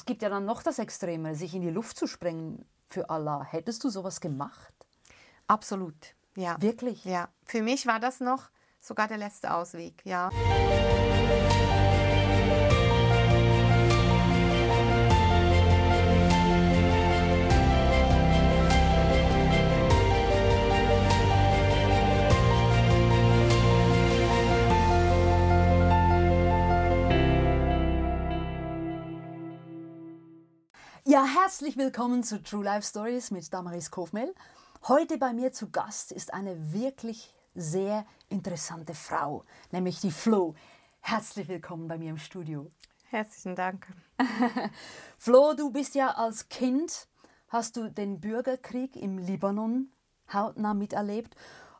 es gibt ja dann noch das Extreme, sich in die Luft zu sprengen für Allah. Hättest du sowas gemacht? Absolut, ja. Wirklich? Ja. Für mich war das noch sogar der letzte Ausweg, ja. Herzlich willkommen zu True Life Stories mit Damaris Kofmel. Heute bei mir zu Gast ist eine wirklich sehr interessante Frau, nämlich die Flo. Herzlich willkommen bei mir im Studio. Herzlichen Dank. Flo, du bist ja als Kind, hast du den Bürgerkrieg im Libanon hautnah miterlebt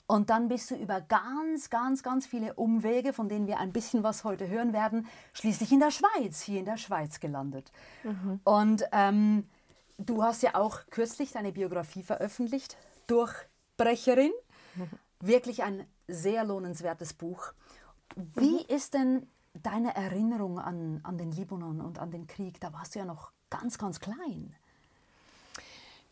und dann bist du über ganz, ganz, ganz viele Umwege, von denen wir ein bisschen was heute hören werden, schließlich in der Schweiz, hier in der Schweiz gelandet. Mhm. Und ähm, du hast ja auch kürzlich deine Biografie veröffentlicht, Durchbrecherin. Wirklich ein sehr lohnenswertes Buch. Wie mhm. ist denn deine Erinnerung an, an den Libanon und an den Krieg? Da warst du ja noch ganz, ganz klein.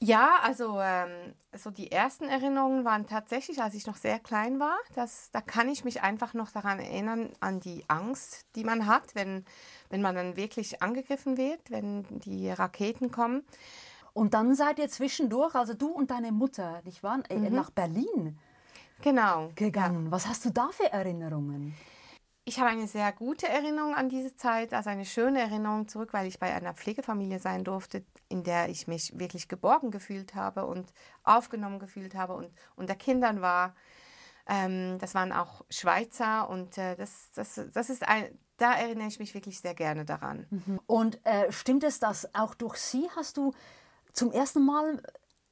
Ja, also ähm, so die ersten Erinnerungen waren tatsächlich, als ich noch sehr klein war. Das, da kann ich mich einfach noch daran erinnern, an die Angst, die man hat, wenn, wenn man dann wirklich angegriffen wird, wenn die Raketen kommen. Und dann seid ihr zwischendurch, also du und deine Mutter, nicht wahr, äh, mhm. nach Berlin genau, gegangen. Ja. Was hast du da für Erinnerungen? Ich habe eine sehr gute Erinnerung an diese Zeit, also eine schöne Erinnerung zurück, weil ich bei einer Pflegefamilie sein durfte, in der ich mich wirklich geborgen gefühlt habe und aufgenommen gefühlt habe und unter Kindern war. Ähm, das waren auch Schweizer und äh, das, das, das ist ein, da erinnere ich mich wirklich sehr gerne daran. Mhm. Und äh, stimmt es, dass auch durch sie hast du zum ersten Mal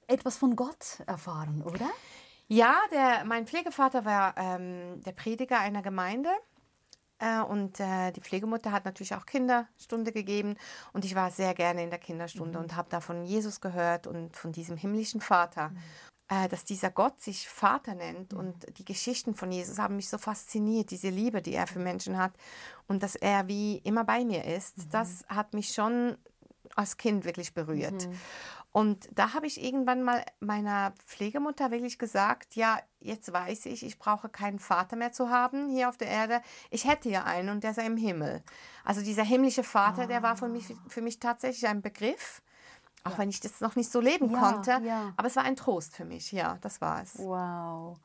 etwas von Gott erfahren, oder? Ja, der, mein Pflegevater war ähm, der Prediger einer Gemeinde äh, und äh, die Pflegemutter hat natürlich auch Kinderstunde gegeben. Und ich war sehr gerne in der Kinderstunde mhm. und habe da von Jesus gehört und von diesem himmlischen Vater. Mhm. Äh, dass dieser Gott sich Vater nennt mhm. und die Geschichten von Jesus haben mich so fasziniert, diese Liebe, die er für Menschen hat und dass er wie immer bei mir ist, mhm. das hat mich schon als Kind wirklich berührt. Mhm. Und da habe ich irgendwann mal meiner Pflegemutter wirklich gesagt, ja, jetzt weiß ich, ich brauche keinen Vater mehr zu haben hier auf der Erde. Ich hätte ja einen und der sei im Himmel. Also dieser himmlische Vater, ah. der war für mich, für mich tatsächlich ein Begriff. Auch ja. wenn ich das noch nicht so leben ja, konnte. Ja. Aber es war ein Trost für mich, ja, das war es. Wow.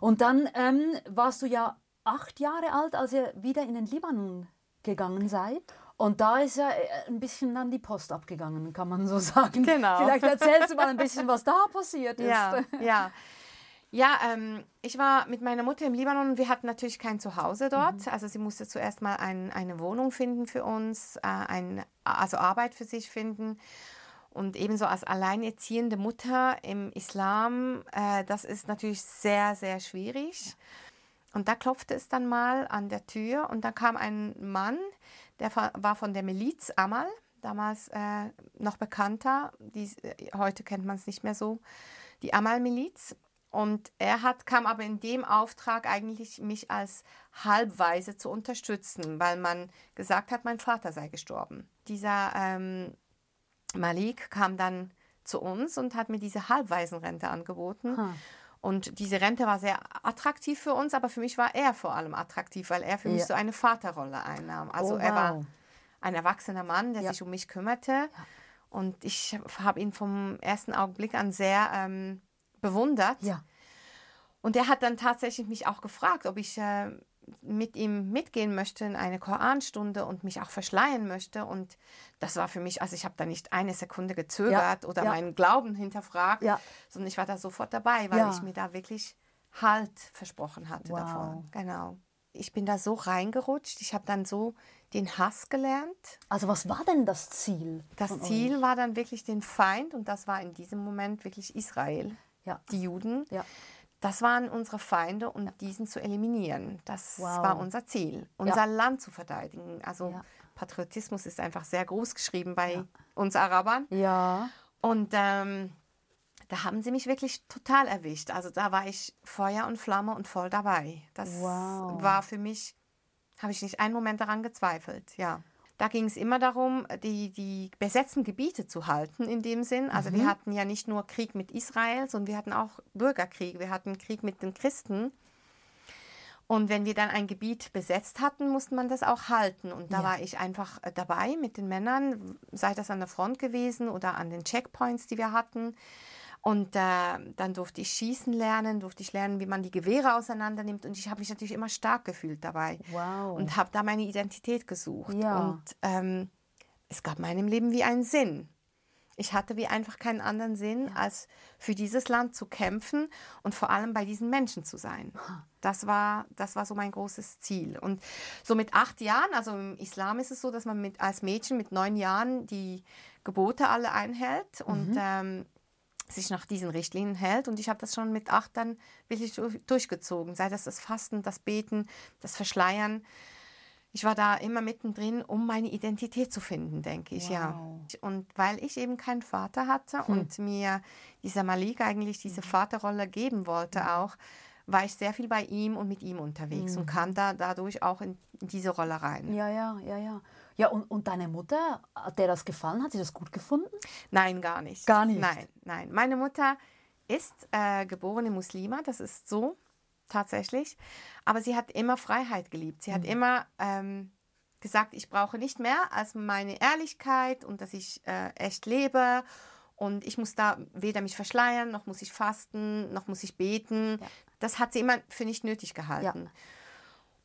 Und dann ähm, warst du ja acht Jahre alt, als ihr wieder in den Libanon gegangen seid. Und da ist ja äh, ein bisschen dann die Post abgegangen, kann man so sagen. Genau. Vielleicht erzählst du mal ein bisschen, was da passiert ist. Ja, ja. Ja, ähm, ich war mit meiner Mutter im Libanon. Wir hatten natürlich kein Zuhause dort. Mhm. Also sie musste zuerst mal ein, eine Wohnung finden für uns, äh, ein, also Arbeit für sich finden. Und ebenso als alleinerziehende Mutter im Islam, äh, das ist natürlich sehr, sehr schwierig. Und da klopfte es dann mal an der Tür und da kam ein Mann, der war von der Miliz Amal, damals äh, noch bekannter. Die, heute kennt man es nicht mehr so. Die Amal-Miliz. Und er hat, kam aber in dem Auftrag eigentlich, mich als Halbweise zu unterstützen, weil man gesagt hat, mein Vater sei gestorben. Dieser ähm, Malik kam dann zu uns und hat mir diese Halbwaisenrente angeboten. Hm. Und diese Rente war sehr attraktiv für uns, aber für mich war er vor allem attraktiv, weil er für ja. mich so eine Vaterrolle einnahm. Also oh, wow. er war ein erwachsener Mann, der ja. sich um mich kümmerte. Ja. Und ich habe ihn vom ersten Augenblick an sehr ähm, bewundert. Und er hat dann tatsächlich mich auch gefragt, ob ich äh, mit ihm mitgehen möchte in eine Koranstunde und mich auch verschleiern möchte. Und das war für mich, also ich habe da nicht eine Sekunde gezögert ja, oder ja. meinen Glauben hinterfragt, ja. sondern ich war da sofort dabei, weil ich mir da wirklich Halt versprochen hatte wow. davon. Genau. Ich bin da so reingerutscht. Ich habe dann so den Hass gelernt. Also was war denn das Ziel? Das Ziel euch? war dann wirklich den Feind und das war in diesem Moment wirklich Israel, die Juden. Ja das waren unsere Feinde und diesen zu eliminieren. Das wow. war unser Ziel, unser ja. Land zu verteidigen. Also ja. Patriotismus ist einfach sehr groß geschrieben bei ja. uns Arabern. Ja. Und ähm, da haben sie mich wirklich total erwischt. Also da war ich Feuer und Flamme und voll dabei. Das wow. war für mich, habe ich nicht einen Moment daran gezweifelt, ja. Da ging es immer darum, die, die besetzten Gebiete zu halten in dem Sinn. Also wir hatten ja nicht nur Krieg mit Israel, sondern wir hatten auch Bürgerkrieg. Wir hatten Krieg mit den Christen. Und wenn wir dann ein Gebiet besetzt hatten, musste man das auch halten. Und da Ja. war ich einfach äh, dabei mit den Männern, sei das an der Front gewesen oder an den Checkpoints, die wir hatten. Und äh, dann durfte ich schießen lernen, durfte ich lernen, wie man die Gewehre auseinander nimmt. Und ich habe mich natürlich immer stark gefühlt dabei. Wow. Und habe da meine Identität gesucht. Ja. Und ähm, es gab meinem Leben wie einen Sinn. Ich hatte wie einfach keinen anderen Sinn, als für dieses Land zu kämpfen und vor allem bei diesen Menschen zu sein. Das war, das war so mein großes Ziel. Und so mit acht Jahren, also im Islam ist es so, dass man mit, als Mädchen mit neun Jahren die Gebote alle einhält und ähm, sich nach diesen Richtlinien hält. Und ich habe das schon mit acht dann wirklich durch- durchgezogen. Sei das das Fasten, das Beten, das Verschleiern. Ich war da immer mittendrin, um meine Identität zu finden, denke ich, ja. Wow. Und weil ich eben keinen Vater hatte und mir dieser Malik eigentlich diese Vaterrolle geben wollte auch, war ich sehr viel bei ihm und mit ihm unterwegs und kam da dadurch auch in, in diese Rolle rein. ja, ja, ja, ja. Ja, und, und deine Mutter, hat der das gefallen? Hat sie das gut gefunden? Nein, gar nicht. Gar nicht? Nein, nein. Meine Mutter ist äh, geborene Muslima, das ist so tatsächlich. Aber sie hat immer Freiheit geliebt. Sie hat immer ähm, gesagt, ich brauche nicht mehr als meine Ehrlichkeit und dass ich äh, echt lebe. Und ich muss da weder mich verschleiern, noch muss ich fasten, noch muss ich beten. Das hat sie immer für nicht nötig gehalten.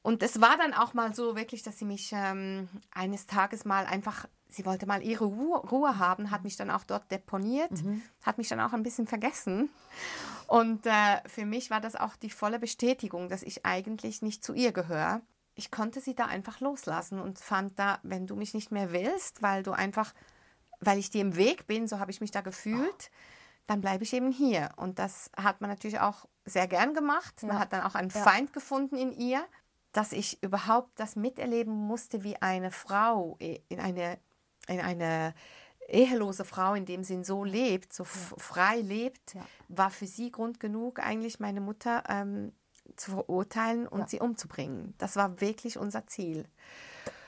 Und es war dann auch mal so wirklich, dass sie mich ähm, eines Tages mal einfach, sie wollte mal ihre Ruhe, Ruhe haben, hat mich dann auch dort deponiert, hat mich dann auch ein bisschen vergessen. Und äh, für mich war das auch die volle Bestätigung, dass ich eigentlich nicht zu ihr gehöre. Ich konnte sie da einfach loslassen und fand da, wenn du mich nicht mehr willst, weil du einfach, weil ich dir im Weg bin, so habe ich mich da gefühlt, dann bleibe ich eben hier. Und das hat man natürlich auch sehr gern gemacht. Man Ja. hat dann auch einen Ja. Feind gefunden in ihr, dass ich überhaupt das miterleben musste, wie eine Frau in eine, in eine ehelose Frau in dem Sinn so lebt, so f- frei lebt, Ja. war für sie Grund genug, eigentlich meine Mutter ähm, zu verurteilen und Ja. sie umzubringen. Das war wirklich unser Ziel.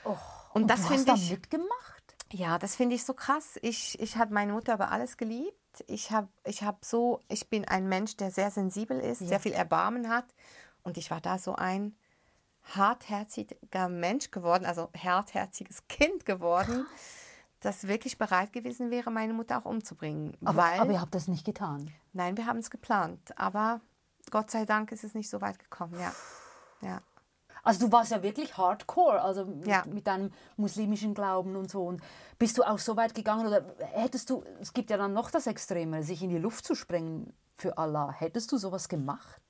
Oh, Und das du finde ich- da mitgemacht? Ja, das finde ich so krass. Ich, ich habe meine Mutter über alles geliebt. Ich habe ich hab so, ich bin ein Mensch, der sehr sensibel ist, sehr viel Erbarmen hat. Und ich war da so ein hartherziger Mensch geworden, also hartherziges Kind geworden, das wirklich bereit gewesen wäre, meine Mutter auch umzubringen. Aber, weil, aber ihr habt das nicht getan. nein, wir haben es geplant. Aber Gott sei Dank ist es nicht so weit gekommen, ja. Ja. Also du warst ja wirklich hardcore, also mit, Ja. mit deinem muslimischen Glauben und so. Und bist du auch so weit gegangen oder hättest du, es gibt ja dann noch das Extreme, sich in die Luft zu sprengen für Allah. Hättest du sowas gemacht?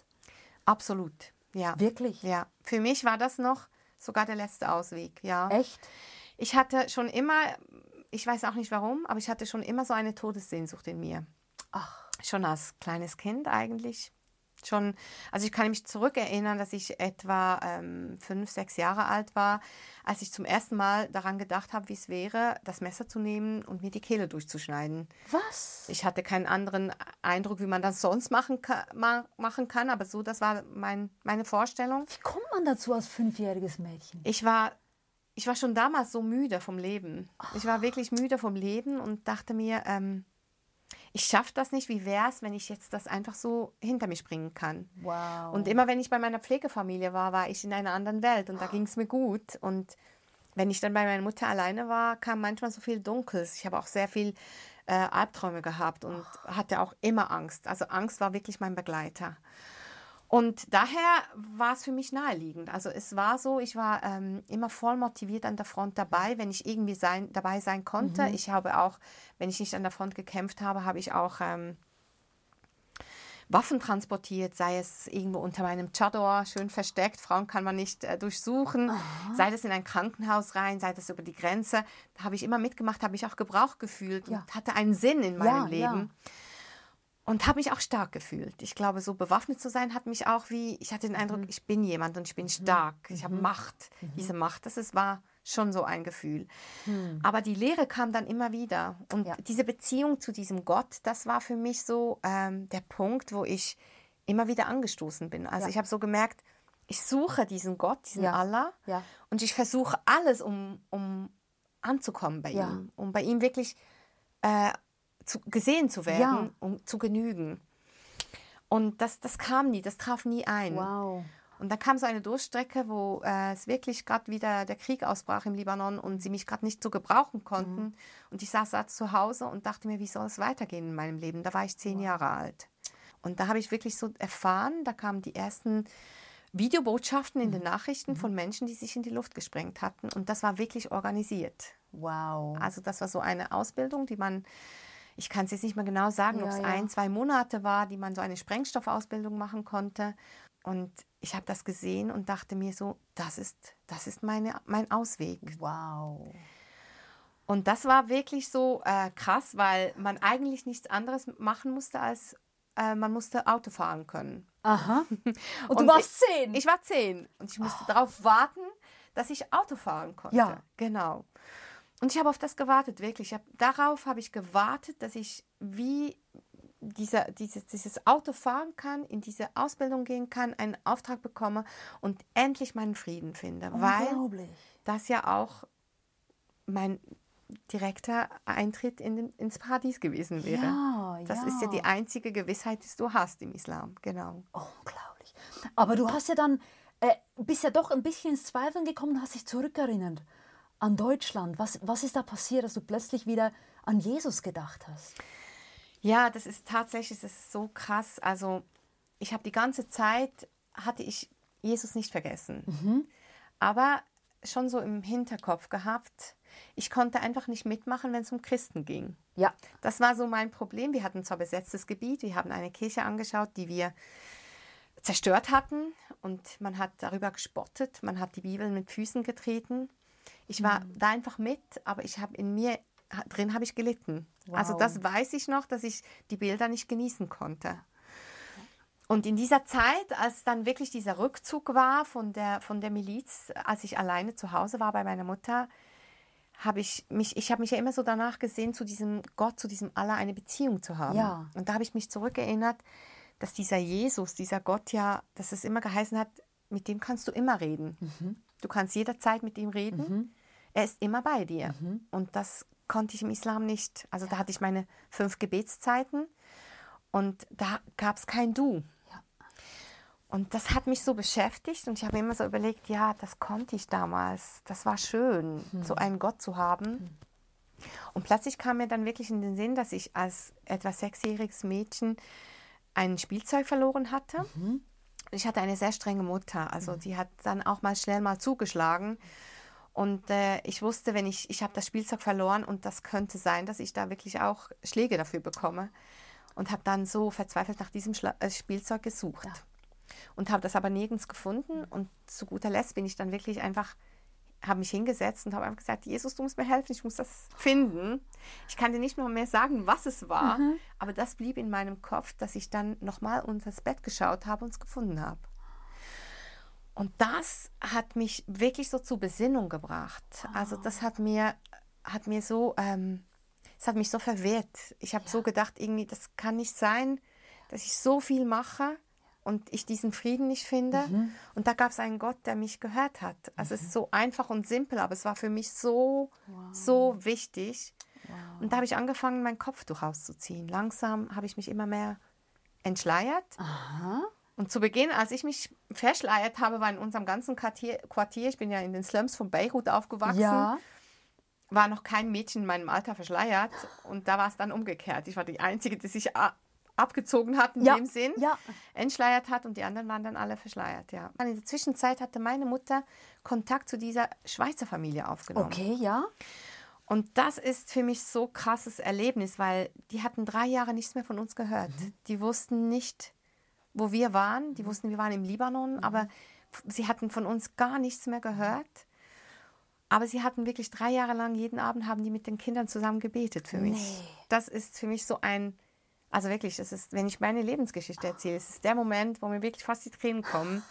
Absolut, ja. Wirklich? Ja. Für mich war das noch sogar der letzte Ausweg, ja. Echt? Ich hatte schon immer, ich weiß auch nicht warum, aber ich hatte schon immer so eine Todessehnsucht in mir. Ach, Schon als kleines Kind eigentlich. Schon, also ich kann mich zurückerinnern, dass ich etwa ähm, fünf, sechs Jahre alt war, als ich zum ersten Mal daran gedacht habe, wie es wäre, das Messer zu nehmen und mir die Kehle durchzuschneiden. was? Ich hatte keinen anderen Eindruck, wie man das sonst machen kann, ma machen kann, aber so, das war mein, meine Vorstellung. Wie kommt man dazu als fünfjähriges Mädchen? Ich war, ich war schon damals so müde vom Leben. Ich war wirklich müde vom Leben und dachte mir, ähm, ich schaffe das nicht. Wie wäre es, wenn ich jetzt das einfach so hinter mich bringen kann? Wow. Und immer wenn ich bei meiner Pflegefamilie war, war ich in einer anderen Welt und da ging es mir gut. Und wenn ich dann bei meiner Mutter alleine war, kam manchmal so viel Dunkles. Ich habe auch sehr viel äh, Albträume gehabt und hatte auch immer Angst. Also Angst war wirklich mein Begleiter. Und daher war es für mich naheliegend. Also es war so, ich war ähm, immer voll motiviert an der Front dabei, wenn ich irgendwie sein, dabei sein konnte. Ich habe auch, wenn ich nicht an der Front gekämpft habe, habe ich auch ähm, Waffen transportiert, sei es irgendwo unter meinem Chador, schön versteckt, Frauen kann man nicht äh, durchsuchen, sei das in ein Krankenhaus rein, sei das über die Grenze. Da habe ich immer mitgemacht, habe ich auch Gebrauch gefühlt Ja. und hatte einen Sinn in meinem Ja, ja. Und habe mich auch stark gefühlt. Ich glaube, so bewaffnet zu sein, hat mich auch wie, ich hatte den Eindruck, ich bin jemand und ich bin stark. Ich habe Macht. Diese Macht, das ist, war schon so ein Gefühl. Aber die Lehre kam dann immer wieder. Und Ja. diese Beziehung zu diesem Gott, das war für mich so ähm, der Punkt, wo ich immer wieder angestoßen bin. Also Ja. ich habe so gemerkt, ich suche diesen Gott, diesen Ja. Allah. Und ich versuche alles, um, um anzukommen bei ihm, um bei ihm wirklich äh, zu, gesehen zu werden, Ja. um zu genügen. Und das, das kam nie, das traf nie ein. Wow. Und dann kam so eine Durchstrecke, wo äh, es wirklich gerade wieder der Krieg ausbrach im Libanon und sie mich gerade nicht so gebrauchen konnten. Mhm. Und ich saß da zu Hause und dachte mir, wie soll es weitergehen in meinem Leben? Da war ich zehn Jahre alt. Und da habe ich wirklich so erfahren, da kamen die ersten Videobotschaften Mhm. in den Nachrichten von Menschen, die sich in die Luft gesprengt hatten. Und das war wirklich organisiert. Wow. Also das war so eine Ausbildung, die man, ich kann es jetzt nicht mehr genau sagen, Ja, ob es ja. ein, zwei Monate war, die man so eine Sprengstoffausbildung machen konnte. Und ich habe das gesehen und dachte mir so, das ist, das ist meine, mein Ausweg. Wow. Und das war wirklich so äh, krass, weil man eigentlich nichts anderes machen musste, als äh, man musste Auto fahren können. Aha. Und, Und du warst zehn. Ich war zehn und ich musste darauf warten, dass ich Auto fahren konnte. Ja. Genau. Und ich habe auf das gewartet, wirklich. Ich hab, darauf habe ich gewartet, dass ich wie dieser, dieses, dieses Auto fahren kann, in diese Ausbildung gehen kann, einen Auftrag bekomme und endlich meinen Frieden finde. Weil das ja auch mein direkter Eintritt in den, ins Paradies gewesen wäre. Ja, Das ja. ist ja die einzige Gewissheit, die du hast im Islam. Genau. Unglaublich. Aber du hast ja dann, äh, bist ja doch ein bisschen ins Zweifeln gekommen und hast dich zurückerinnert an Deutschland. Was, was ist da passiert, dass du plötzlich wieder an Jesus gedacht hast? Ja, das ist tatsächlich, das ist so krass. Also ich habe die ganze Zeit, hatte ich Jesus nicht vergessen. Aber schon so im Hinterkopf gehabt, ich konnte einfach nicht mitmachen, wenn es um Christen ging. Ja. Das war so mein Problem. Wir hatten zwar besetztes Gebiet, wir haben eine Kirche angeschaut, die wir zerstört hatten und man hat darüber gespottet, man hat die Bibel mit Füßen getreten. Ich war da einfach mit, aber ich habe in mir drin habe ich gelitten. Also Wow. das weiß ich noch, dass ich die Bilder nicht genießen konnte. Und in dieser Zeit, als dann wirklich dieser Rückzug war von der, von der Miliz, als ich alleine zu Hause war bei meiner Mutter, habe ich mich, ich habe mich ja immer so danach gesehen, zu diesem Gott, zu diesem Allah eine Beziehung zu haben. Ja. Und da habe ich mich zurückerinnert, dass dieser Jesus, dieser Gott ja, dass es immer geheißen hat, mit dem kannst du immer reden. Du kannst jederzeit mit ihm reden. Er ist immer bei dir. Und das konnte ich im Islam nicht. Also da hatte ich meine fünf Gebetszeiten und da gab es kein Du. Ja. Und das hat mich so beschäftigt und ich habe immer so überlegt, ja, das konnte ich damals. Das war schön, so einen Gott zu haben. Und plötzlich kam mir dann wirklich in den Sinn, dass ich als etwa sechsjähriges Mädchen ein Spielzeug verloren hatte. Ich hatte eine sehr strenge Mutter, also die hat dann auch mal schnell mal zugeschlagen. Und äh, ich wusste, wenn ich, ich habe das Spielzeug verloren und das könnte sein, dass ich da wirklich auch Schläge dafür bekomme. Und habe dann so verzweifelt nach diesem Schla äh, Spielzeug gesucht. Ja. Und habe das aber nirgends gefunden. Und zu guter Letzt bin ich dann wirklich einfach, habe mich hingesetzt und habe einfach gesagt, Jesus, du musst mir helfen, ich muss das finden. Ich kann dir nicht noch mehr sagen, was es war. Aber das blieb in meinem Kopf, dass ich dann nochmal unter das Bett geschaut habe und es gefunden habe. Und das hat mich wirklich so zur Besinnung gebracht. Also das hat mir, hat mir so, ähm, es hat mich so verwirrt. Ich habe so gedacht, irgendwie, das kann nicht sein, dass ich so viel mache und ich diesen Frieden nicht finde. Und da gab es einen Gott, der mich gehört hat. Also es ist so einfach und simpel, aber es war für mich so, so wichtig. Und da habe ich angefangen, mein Kopftuch auszuziehen. Langsam habe ich mich immer mehr entschleiert. Aha. Und zu Beginn, als ich mich verschleiert habe, war in unserem ganzen Quartier, Quartier ich bin ja in den Slums von Beirut aufgewachsen, Ja. war noch kein Mädchen in meinem Alter verschleiert. Und da war es dann umgekehrt. Ich war die Einzige, die sich abgezogen hat in Ja, dem Sinn, ja. entschleiert hat und die anderen waren dann alle verschleiert. Ja. In der Zwischenzeit hatte meine Mutter Kontakt zu dieser Schweizer Familie aufgenommen. Okay, ja. Und das ist für mich so krasses Erlebnis, weil die hatten drei Jahre nichts mehr von uns gehört. Die wussten nicht, wo wir waren. Die wussten, wir waren im Libanon, aber f- sie hatten von uns gar nichts mehr gehört. Aber sie hatten wirklich drei Jahre lang, jeden Abend haben die mit den Kindern zusammen gebetet für mich. Nee. Das ist für mich so ein, also wirklich, das ist, wenn ich meine Lebensgeschichte erzähle, es ist der Moment, wo mir wirklich fast die Tränen kommen,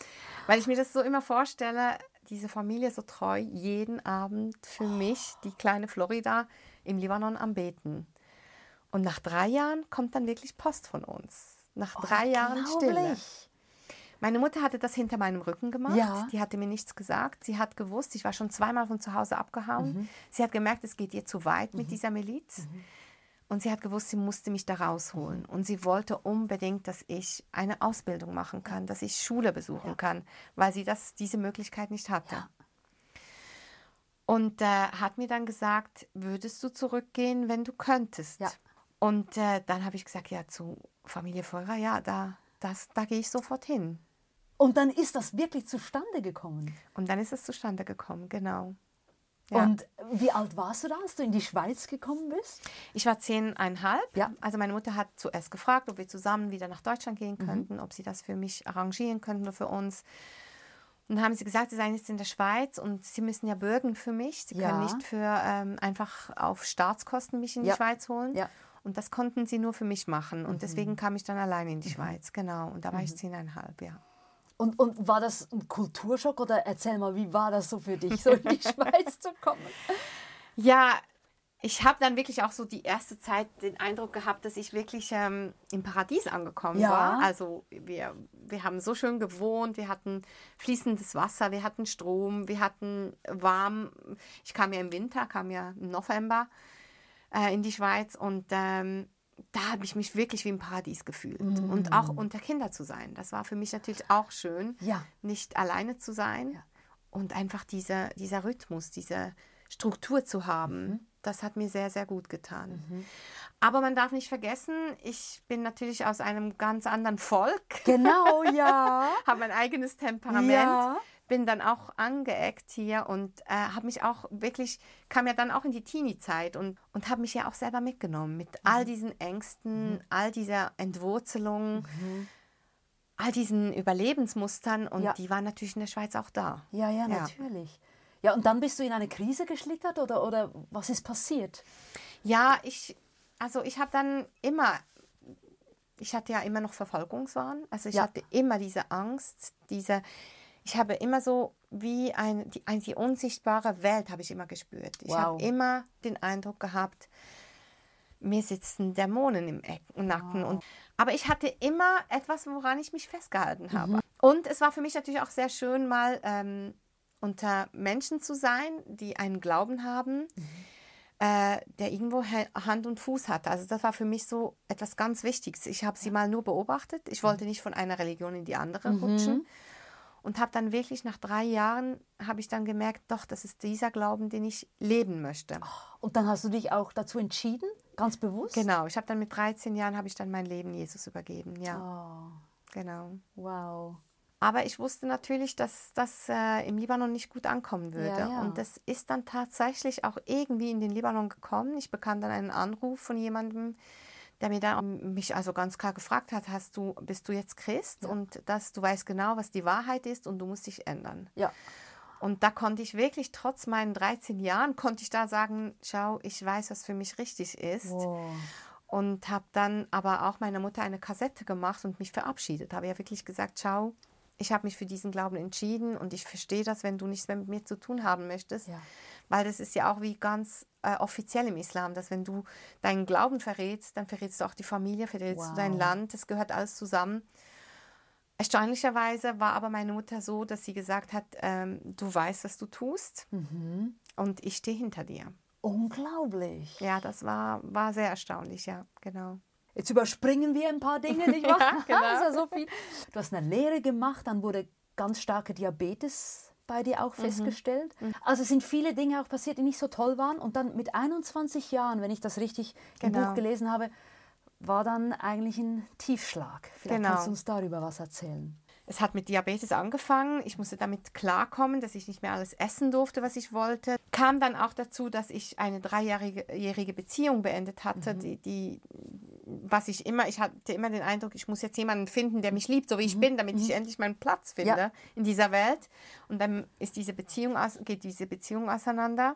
weil ich mir das so immer vorstelle, diese Familie so treu, jeden Abend für mich, die kleine Florida im Libanon am Beten. Und nach drei Jahren kommt dann wirklich Post von uns. Nach drei Jahren Stille. Meine Mutter hatte das hinter meinem Rücken gemacht. Ja. Die hatte mir nichts gesagt. Sie hat gewusst, ich war schon zweimal von zu Hause abgehauen. Mhm. Sie hat gemerkt, es geht ihr zu weit mit dieser Miliz. Mhm. Und sie hat gewusst, sie musste mich da rausholen. Und sie wollte unbedingt, dass ich eine Ausbildung machen kann, dass ich Schule besuchen kann, weil sie das, diese Möglichkeit nicht hatte. Ja. Und äh, hat mir dann gesagt, würdest du zurückgehen, wenn du könntest? Ja. Und äh, dann habe ich gesagt, ja, zu Familie Feurer, ja, da, das, da gehe ich sofort hin. Und dann ist das wirklich zustande gekommen. Und dann ist es zustande gekommen, genau. Ja. Und wie alt warst du da, als du in die Schweiz gekommen bist? Ich war zehneinhalb. Ja. Also meine Mutter hat zuerst gefragt, ob wir zusammen wieder nach Deutschland gehen könnten, ob sie das für mich arrangieren könnten oder für uns. Und dann haben sie gesagt, sie seien jetzt in der Schweiz und sie müssen ja bürgen für mich. Sie Ja. können nicht für ähm, einfach auf Staatskosten mich in die. Schweiz holen. Ja. Und das konnten sie nur für mich machen. Und deswegen kam ich dann alleine in die Schweiz. Genau. Und da war ich zehneinhalb, ja. Und, und war das ein Kulturschock oder erzähl mal, wie war das so für dich, so in die Schweiz zu kommen? Ja, ich habe dann wirklich auch so die erste Zeit den Eindruck gehabt, dass ich wirklich ähm, im Paradies angekommen Ja. war. Also wir, wir haben so schön gewohnt, wir hatten fließendes Wasser, wir hatten Strom, wir hatten warm. Ich kam ja im Winter, kam ja im November äh, in die Schweiz und ähm, da habe ich mich wirklich wie im Paradies gefühlt. Und auch unter Kinder zu sein. Das war für mich natürlich auch schön, Ja. nicht alleine zu sein Ja. und einfach dieser, dieser Rhythmus, diese Struktur zu haben. Das hat mir sehr, sehr gut getan. Aber man darf nicht vergessen, ich bin natürlich aus einem ganz anderen Volk, Genau, ja. habe mein eigenes Temperament, Ja. Bin dann auch angeeckt hier und äh, habe mich auch wirklich, kam ja dann auch in die Teenie-Zeit und, und habe mich ja auch selber mitgenommen mit all diesen Ängsten, all dieser Entwurzelung, all diesen Überlebensmustern und Ja. die waren natürlich in der Schweiz auch da. Ja, ja, Ja. natürlich. Ja, und dann bist du in eine Krise geschlittert oder, oder was ist passiert? Ja, ich, also ich habe dann immer, ich hatte ja immer noch Verfolgungswahn. Also ich Ja. hatte immer diese Angst, diese, ich habe immer so wie ein, die, ein, die unsichtbare Welt habe ich immer gespürt. Ich Wow. habe immer den Eindruck gehabt, mir sitzen Dämonen im Eck, Nacken. Und, aber ich hatte immer etwas, woran ich mich festgehalten habe. Und es war für mich natürlich auch sehr schön, mal ähm, unter Menschen zu sein, die einen Glauben haben, äh, der irgendwo Ha- Hand und Fuß hatte. Also das war für mich so etwas ganz Wichtiges. Ich habe sie mal nur beobachtet. Ich wollte nicht von einer Religion in die andere rutschen. Und habe dann wirklich nach drei Jahren, habe ich dann gemerkt, doch, das ist dieser Glauben, den ich leben möchte. Und dann hast du dich auch dazu entschieden, ganz bewusst? Genau, ich habe dann mit 13 Jahren, habe ich dann mein Leben Jesus übergeben. Ja, Oh, genau. wow. Aber ich wusste natürlich, dass das äh, im Libanon nicht gut ankommen würde. Ja, ja. Und das ist dann tatsächlich auch irgendwie in den Libanon gekommen. Ich bekam dann einen Anruf von jemandem, der mir dann mich also ganz klar gefragt hat, hast du, bist du jetzt Christ? Und dass du weißt genau, was die Wahrheit ist und du musst dich ändern. Ja. Und da konnte ich wirklich, trotz meinen 13 Jahren, konnte ich da sagen, schau, ich weiß, was für mich richtig ist. Wow. Und habe dann aber auch meiner Mutter eine Kassette gemacht und mich verabschiedet. Habe ja wirklich gesagt, schau, ich habe mich für diesen Glauben entschieden und ich verstehe das, wenn du nichts mehr mit mir zu tun haben möchtest. Ja. Weil das ist ja auch wie ganz äh, offiziell im Islam, dass wenn du deinen Glauben verrätst, dann verrätst du auch die Familie, verrätst Wow. du dein Land, das gehört alles zusammen. Erstaunlicherweise war aber meine Mutter so, dass sie gesagt hat, ähm, du weißt, was du tust Mhm. und ich stehe hinter dir. Unglaublich. Ja, das war, war sehr erstaunlich, ja, genau. Jetzt überspringen wir ein paar Dinge, nicht wahr? Ja, genau. Das ist ja so viel. Du hast eine Lehre gemacht, dann wurde ganz starke Diabetes bei dir Mhm. auch festgestellt. Also es sind viele Dinge auch passiert, die nicht so toll waren. Und dann mit 21 Jahren, wenn ich das richtig im Genau. Buch gelesen habe, war dann eigentlich ein Tiefschlag. Vielleicht Genau. kannst du uns darüber was erzählen. Es hat mit Diabetes angefangen. Ich musste damit klarkommen, dass ich nicht mehr alles essen durfte, was ich wollte. Kam dann auch dazu, dass ich eine dreijährige jährige Beziehung beendet hatte, die, die, was ich immer, ich hatte immer den Eindruck, ich muss jetzt jemanden finden, der mich liebt, so wie ich bin, damit ich endlich meinen Platz finde Ja. in dieser Welt. Und dann ist diese Beziehung, aus- geht diese Beziehung auseinander.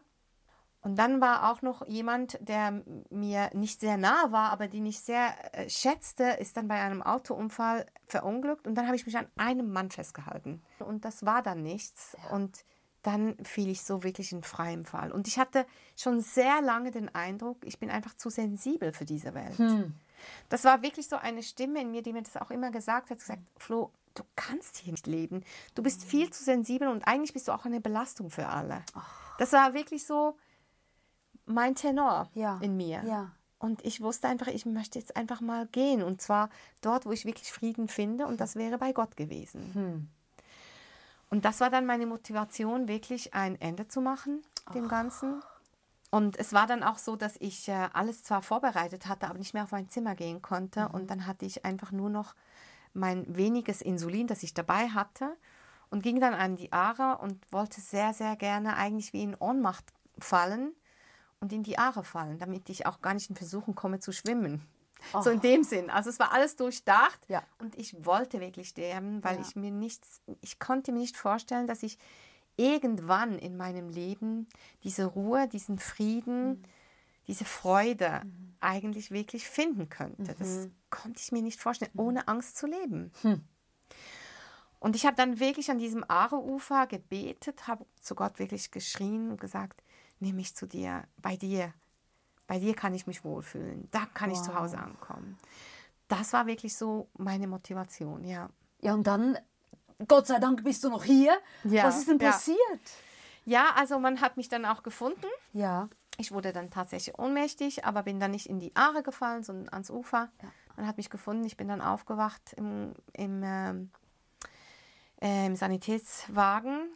Und dann war auch noch jemand, der mir nicht sehr nah war, aber den ich sehr äh, schätzte, ist dann bei einem Autounfall verunglückt. Und dann habe ich mich an einem Mann festgehalten. Und das war dann nichts. Und dann fiel ich so wirklich in freiem Fall. Und ich hatte schon sehr lange den Eindruck, ich bin einfach zu sensibel für diese Welt. Das war wirklich so eine Stimme in mir, die mir das auch immer gesagt hat, gesagt, Flo, du kannst hier nicht leben. Du bist viel zu sensibel und eigentlich bist du auch eine Belastung für alle. Das war wirklich so mein Tenor Ja. in mir. Ja. Und ich wusste einfach, ich möchte jetzt einfach mal gehen. Und zwar dort, wo ich wirklich Frieden finde. Und das wäre bei Gott gewesen. Hm. Und das war dann meine Motivation, wirklich ein Ende zu machen, dem Ganzen. Und es war dann auch so, dass ich äh, alles zwar vorbereitet hatte, aber nicht mehr auf mein Zimmer gehen konnte. Und dann hatte ich einfach nur noch mein weniges Insulin, das ich dabei hatte. Und ging dann an die Aare und wollte sehr, sehr gerne eigentlich wie in Ohnmacht fallen und in die Aare fallen, damit ich auch gar nicht in Versuchen komme zu schwimmen. So in dem Sinn. Also es war alles durchdacht Ja. und ich wollte wirklich sterben, weil Ja. ich mir nichts, ich konnte mir nicht vorstellen, dass ich irgendwann in meinem Leben diese Ruhe, diesen Frieden, diese Freude eigentlich wirklich finden könnte. Das konnte ich mir nicht vorstellen, ohne Angst zu leben. Und ich habe dann wirklich an diesem Aare-Ufer gebetet, habe zu Gott wirklich geschrien und gesagt, nimm mich zu dir, bei dir. Bei dir kann ich mich wohlfühlen. Da kann ich zu Hause ankommen. Das war wirklich so meine Motivation, ja. Ja, und dann, Gott sei Dank bist du noch hier. Ja, Was ist denn ja. passiert? Ja, also man hat mich dann auch gefunden. Ja. Ich wurde dann tatsächlich ohnmächtig, aber bin dann nicht in die Aare gefallen, sondern ans Ufer. Man hat mich gefunden. Ich bin dann aufgewacht im, im, ähm, äh, im Sanitätswagen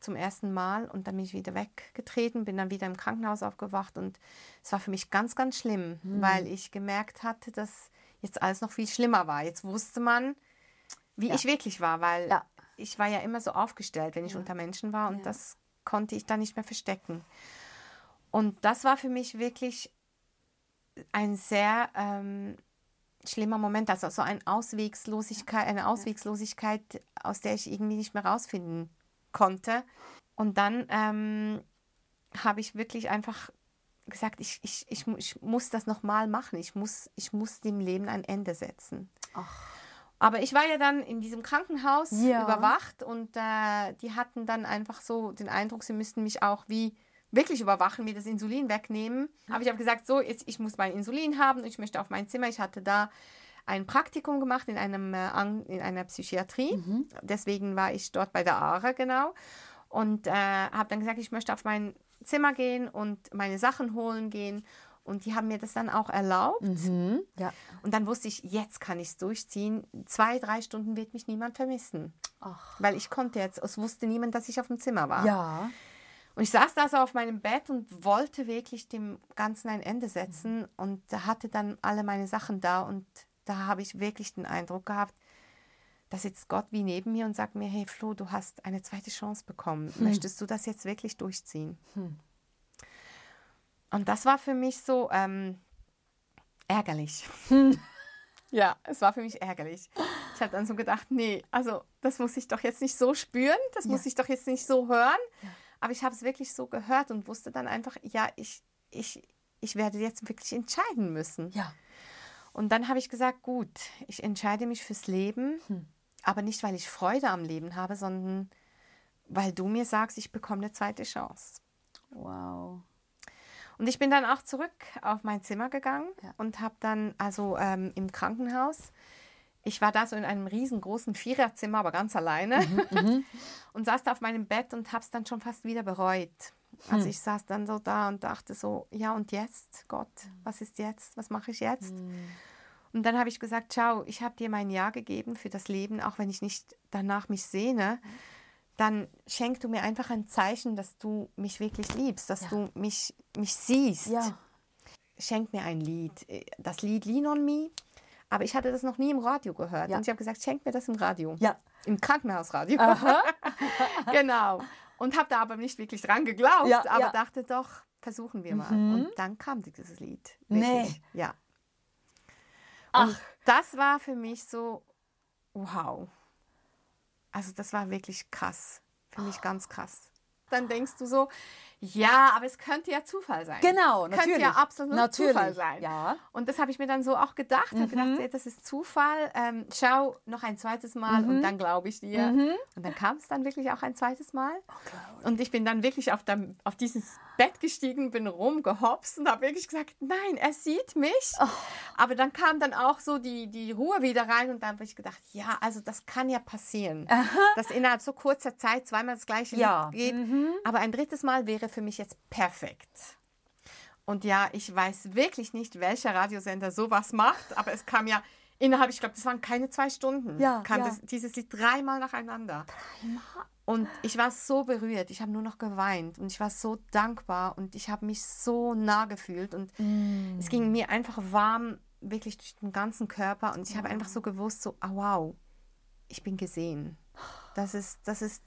zum ersten Mal und dann bin ich wieder weggetreten, bin dann wieder im Krankenhaus aufgewacht und es war für mich ganz, ganz schlimm, weil ich gemerkt hatte, dass jetzt alles noch viel schlimmer war. Jetzt wusste man, wie Ja. ich wirklich war, weil Ja. ich war ja immer so aufgestellt, wenn ich unter Menschen war und Ja. das konnte ich dann nicht mehr verstecken. Und das war für mich wirklich ein sehr ähm, schlimmer Moment, also so eine Auswegslosigkeit, eine Auswegslosigkeit, aus der ich irgendwie nicht mehr rausfinden konnte. Und dann ähm, habe ich wirklich einfach gesagt, ich, ich, ich, ich muss das nochmal machen. Ich muss, ich muss dem Leben ein Ende setzen. Aber ich war ja dann in diesem Krankenhaus Ja. überwacht und äh, die hatten dann einfach so den Eindruck, sie müssten mich auch wie wirklich überwachen, mir das Insulin wegnehmen. Aber ich habe gesagt, so, jetzt, ich muss mein Insulin haben und ich möchte auf mein Zimmer. Ich hatte da ein Praktikum gemacht in, einem, äh, in einer Psychiatrie. Deswegen war ich dort bei der ARA, genau. Und äh, habe dann gesagt, ich möchte auf mein Zimmer gehen und meine Sachen holen gehen. Und die haben mir das dann auch erlaubt. Ja. Und dann wusste ich, jetzt kann ich es durchziehen. Zwei, drei Stunden wird mich niemand vermissen. Ach. Weil ich konnte jetzt, es wusste niemand, dass ich auf dem Zimmer war. Ja. Und ich saß da so auf meinem Bett und wollte wirklich dem Ganzen ein Ende setzen und hatte dann alle meine Sachen da und da habe ich wirklich den Eindruck gehabt, da sitzt Gott wie neben mir und sagt mir, hey Flo, du hast eine zweite Chance bekommen. Möchtest du das jetzt wirklich durchziehen? Und das war für mich so ähm, ärgerlich. ja, es war für mich ärgerlich. Ich habe dann so gedacht, nee, also das muss ich doch jetzt nicht so spüren, das muss ich doch jetzt nicht so hören. Aber ich habe es wirklich so gehört und wusste dann einfach, ja, ich, ich, ich werde jetzt wirklich entscheiden müssen. Ja. Und dann habe ich gesagt, gut, ich entscheide mich fürs Leben, aber nicht, weil ich Freude am Leben habe, sondern weil du mir sagst, ich bekomme eine zweite Chance. Wow. Und ich bin dann auch zurück auf mein Zimmer gegangen Ja. und habe dann also ähm, im Krankenhaus, ich war da so in einem riesengroßen Viererzimmer, aber ganz alleine und saß da auf meinem Bett und habe es dann schon fast wieder bereut. Also ich saß dann so da und dachte so, ja und jetzt, Gott, was ist jetzt, was mache ich jetzt? Und dann habe ich gesagt, ciao, ich habe dir mein Ja gegeben für das Leben, auch wenn ich nicht danach mich sehne. Dann schenk du mir einfach ein Zeichen, dass du mich wirklich liebst, dass Ja. du mich, mich siehst. Ja. Schenk mir ein Lied. Das Lied Lean on Me. Aber ich hatte das noch nie im Radio gehört. Ja. Und ich habe gesagt, schenk mir das im Radio. Ja. Im Krankenhausradio. genau. Und habe da aber nicht wirklich dran geglaubt, Ja, aber ja. dachte doch, versuchen wir mal. Mhm. Und dann kam dieses Lied. Nee. Wirklich. Ja. Ach. Und das war für mich so, wow. Also das war wirklich krass. Für mich ganz krass. Dann denkst du so, ja, aber es könnte ja Zufall sein. Genau, Könnte natürlich. ja absolut Natürlich. Zufall sein. Ja. Und das habe ich mir dann so auch gedacht. Habe gedacht, ey, das ist Zufall. Ähm, schau noch ein zweites Mal und dann glaube ich dir. Und dann kam es dann wirklich auch ein zweites Mal. Und ich bin dann wirklich auf, dem, auf dieses Bett gestiegen, bin rumgehopst und habe wirklich gesagt, nein, er sieht mich. Aber dann kam dann auch so die, die Ruhe wieder rein und dann habe ich gedacht, ja, also das kann ja passieren, dass innerhalb so kurzer Zeit zweimal das gleiche Ja. Geht. Aber ein drittes Mal wäre für mich jetzt perfekt. Und ja, ich weiß wirklich nicht, welcher Radiosender sowas macht, aber es kam ja innerhalb, ich glaube, das waren keine zwei Stunden, Ja, kam ja. Das, dieses Lied dreimal nacheinander. Und ich war so berührt, ich habe nur noch geweint und ich war so dankbar und ich habe mich so nah gefühlt und es ging mir einfach warm, wirklich durch den ganzen Körper und ich habe einfach so gewusst, so, ah, wow, ich bin gesehen. Das ist, das ist,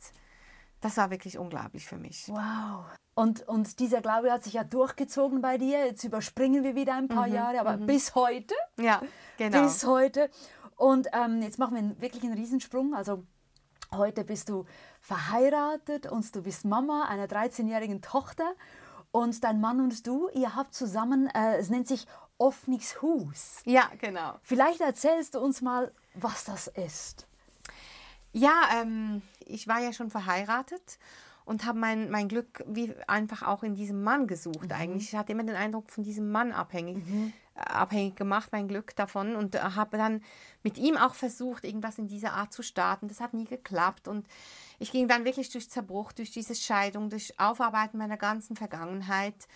das war wirklich unglaublich für mich. Wow. Und, und dieser Glaube hat sich ja durchgezogen bei dir. Jetzt überspringen wir wieder ein paar Jahre, aber bis heute. Ja, genau. Bis heute. Und ähm, jetzt machen wir wirklich einen Riesensprung. Also heute bist du verheiratet und du bist Mama einer 13-jährigen Tochter. Und dein Mann und du, ihr habt zusammen, äh, es nennt sich Offnigs Hus. Ja, genau. Vielleicht erzählst du uns mal, was das ist. Ja, ähm, ich war ja schon verheiratet und habe mein, mein Glück wie einfach auch in diesem Mann gesucht eigentlich. Ich hatte immer den Eindruck, von diesem Mann abhängig, äh, abhängig gemacht, mein Glück davon und äh, habe dann mit ihm auch versucht, irgendwas in dieser Art zu starten. Das hat nie geklappt und ich ging dann wirklich durch Zerbruch, durch diese Scheidung, durch Aufarbeiten meiner ganzen Vergangenheit.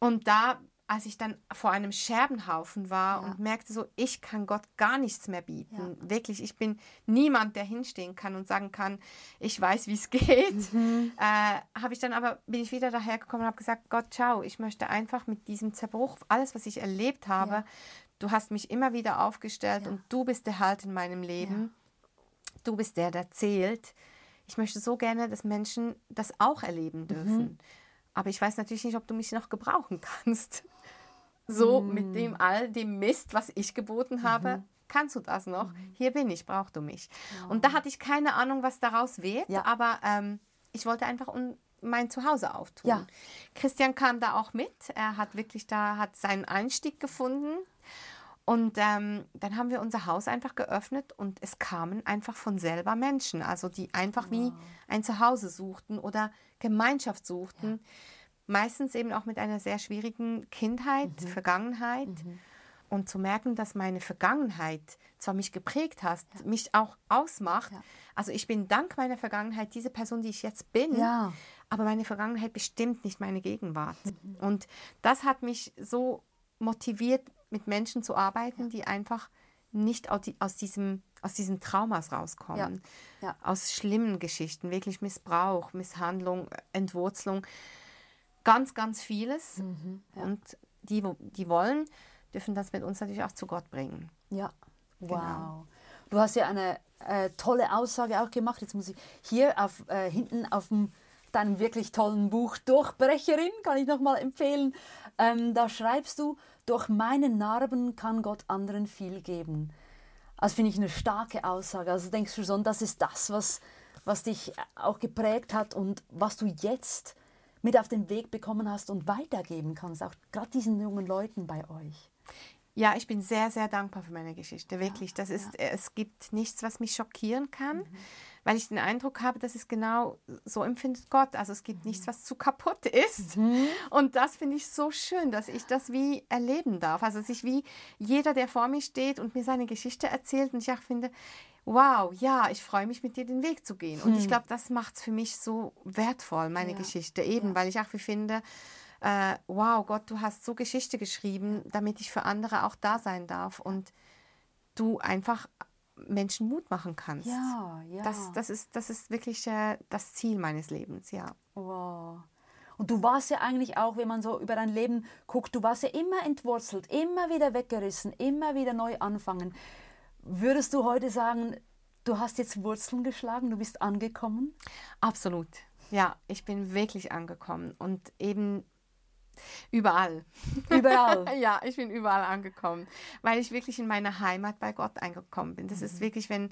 Und da, als ich dann vor einem Scherbenhaufen war Ja. und merkte so, ich kann Gott gar nichts mehr bieten. Wirklich, ich bin niemand, der hinstehen kann und sagen kann, ich weiß, wie es geht. Äh, habe ich dann aber, bin ich wieder dahergekommen und habe gesagt, Gott, ciao, ich möchte einfach mit diesem Zerbruch, alles, was ich erlebt habe, Ja. du hast mich immer wieder aufgestellt Ja. und du bist der Halt in meinem Leben. Du bist der, der zählt. Ich möchte so gerne, dass Menschen das auch erleben dürfen. Aber ich weiß natürlich nicht, ob du mich noch gebrauchen kannst. So mit dem all dem Mist, was ich geboten habe, kannst du das noch? Hier bin ich, brauchst du mich. Und da hatte ich keine Ahnung, was daraus wird, Ja. aber ähm, ich wollte einfach un mein Zuhause auftun. Ja. Christian kam da auch mit. Er hat wirklich da hat seinen Einstieg gefunden. Und ähm, dann haben wir unser Haus einfach geöffnet und es kamen einfach von selber Menschen, also die einfach wie ein Zuhause suchten oder Gemeinschaft suchten. Meistens eben auch mit einer sehr schwierigen Kindheit, Vergangenheit. Und zu merken, dass meine Vergangenheit zwar mich geprägt hat, mich auch ausmacht. Ja. Also ich bin dank meiner Vergangenheit diese Person, die ich jetzt bin. Ja. Aber meine Vergangenheit bestimmt nicht meine Gegenwart. Und das hat mich so motiviert, mit Menschen zu arbeiten, die einfach nicht aus, die, aus, diesem, aus diesen Traumas rauskommen. Ja. Ja. Aus schlimmen Geschichten, wirklich Missbrauch, Misshandlung, Entwurzelung. Ganz, ganz vieles. Mhm. Und die, die wollen, dürfen das mit uns natürlich auch zu Gott bringen. Ja, wow. Genau. Du hast ja eine äh, tolle Aussage auch gemacht. Jetzt muss ich hier auf, äh, hinten auf dem, deinem wirklich tollen Buch Durchbrecherin, kann ich nochmal empfehlen. Ähm, da schreibst du, durch meine Narben kann Gott anderen viel geben. Also finde ich eine starke Aussage. Also denkst du schon, das ist das, was, was dich auch geprägt hat und was du jetzt mit auf den Weg bekommen hast und weitergeben kannst, auch gerade diesen jungen Leuten bei euch. Ja, ich bin sehr, sehr dankbar für meine Geschichte. Wirklich. Das ist, es gibt nichts, was mich schockieren kann, weil ich den Eindruck habe, dass es genau so empfindet Gott. Also es gibt nichts, was zu kaputt ist. Und das finde ich so schön, dass ich das wie erleben darf. Also dass ich wie jeder, der vor mir steht und mir seine Geschichte erzählt und ich auch finde, wow, ja, ich freue mich, mit dir den Weg zu gehen. Und ich glaube, das macht es für mich so wertvoll, meine Ja. Geschichte. Eben, weil ich auch wie finde, äh, wow, Gott, du hast so Geschichte geschrieben, damit ich für andere auch da sein darf und du einfach Menschen Mut machen kannst. Ja, ja. Das, das, ist, das ist wirklich äh, das Ziel meines Lebens, ja. Wow. Und du warst ja eigentlich auch, wenn man so über dein Leben guckt, du warst ja immer entwurzelt, immer wieder weggerissen, immer wieder neu anfangen. Würdest du heute sagen, du hast jetzt Wurzeln geschlagen, du bist angekommen? Absolut. Ja, ich bin wirklich angekommen und eben überall. Überall. Ja, ich bin überall angekommen, weil ich wirklich in meiner Heimat bei Gott angekommen bin. Das ist wirklich, wenn,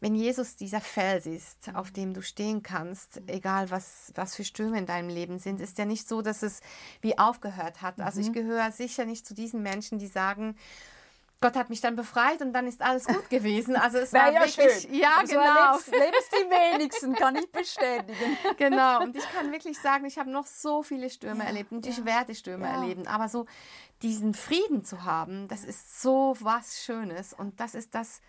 wenn Jesus dieser Fels ist, auf dem du stehen kannst, egal was, was für Stürme in deinem Leben sind, ist ja nicht so, dass es wie aufgehört hat. Also ich gehöre sicher nicht zu diesen Menschen, die sagen, Gott hat mich dann befreit und dann ist alles gut gewesen. Also es war ja wirklich, schön. ja so genau, erlebst, lebst die wenigsten, kann ich bestätigen. genau. Und ich kann wirklich sagen, ich habe noch so viele Stürme erlebt und ich werde Stürme Ja. erleben. Aber so diesen Frieden zu haben, das ist so was Schönes und das ist das.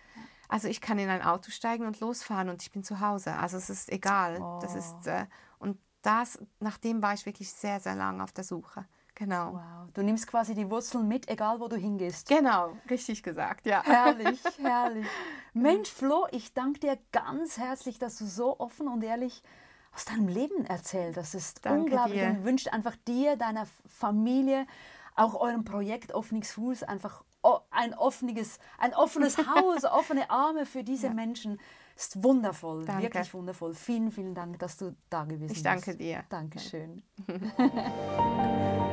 Also ich kann in ein Auto steigen und losfahren und ich bin zu Hause. Also es ist egal. Das Oh. ist äh, und das nach dem war ich wirklich sehr sehr lang auf der Suche. Genau. Wow, du nimmst quasi die Wurzeln mit, egal wo du hingehst. Genau, richtig gesagt, ja. Herrlich, herrlich. Mensch, Flo, ich danke dir ganz herzlich, dass du so offen und ehrlich aus deinem Leben erzählt. Das ist Danke unglaublich dir. und wünscht einfach dir, deiner Familie, auch eurem Projekt Offenes Fuß einfach ein offenes, ein offenes Haus, offene Arme für diese Menschen. Ist wundervoll, Danke. wirklich wundervoll. Vielen, vielen Dank, dass du da gewesen Ich bist. danke dir. Dankeschön.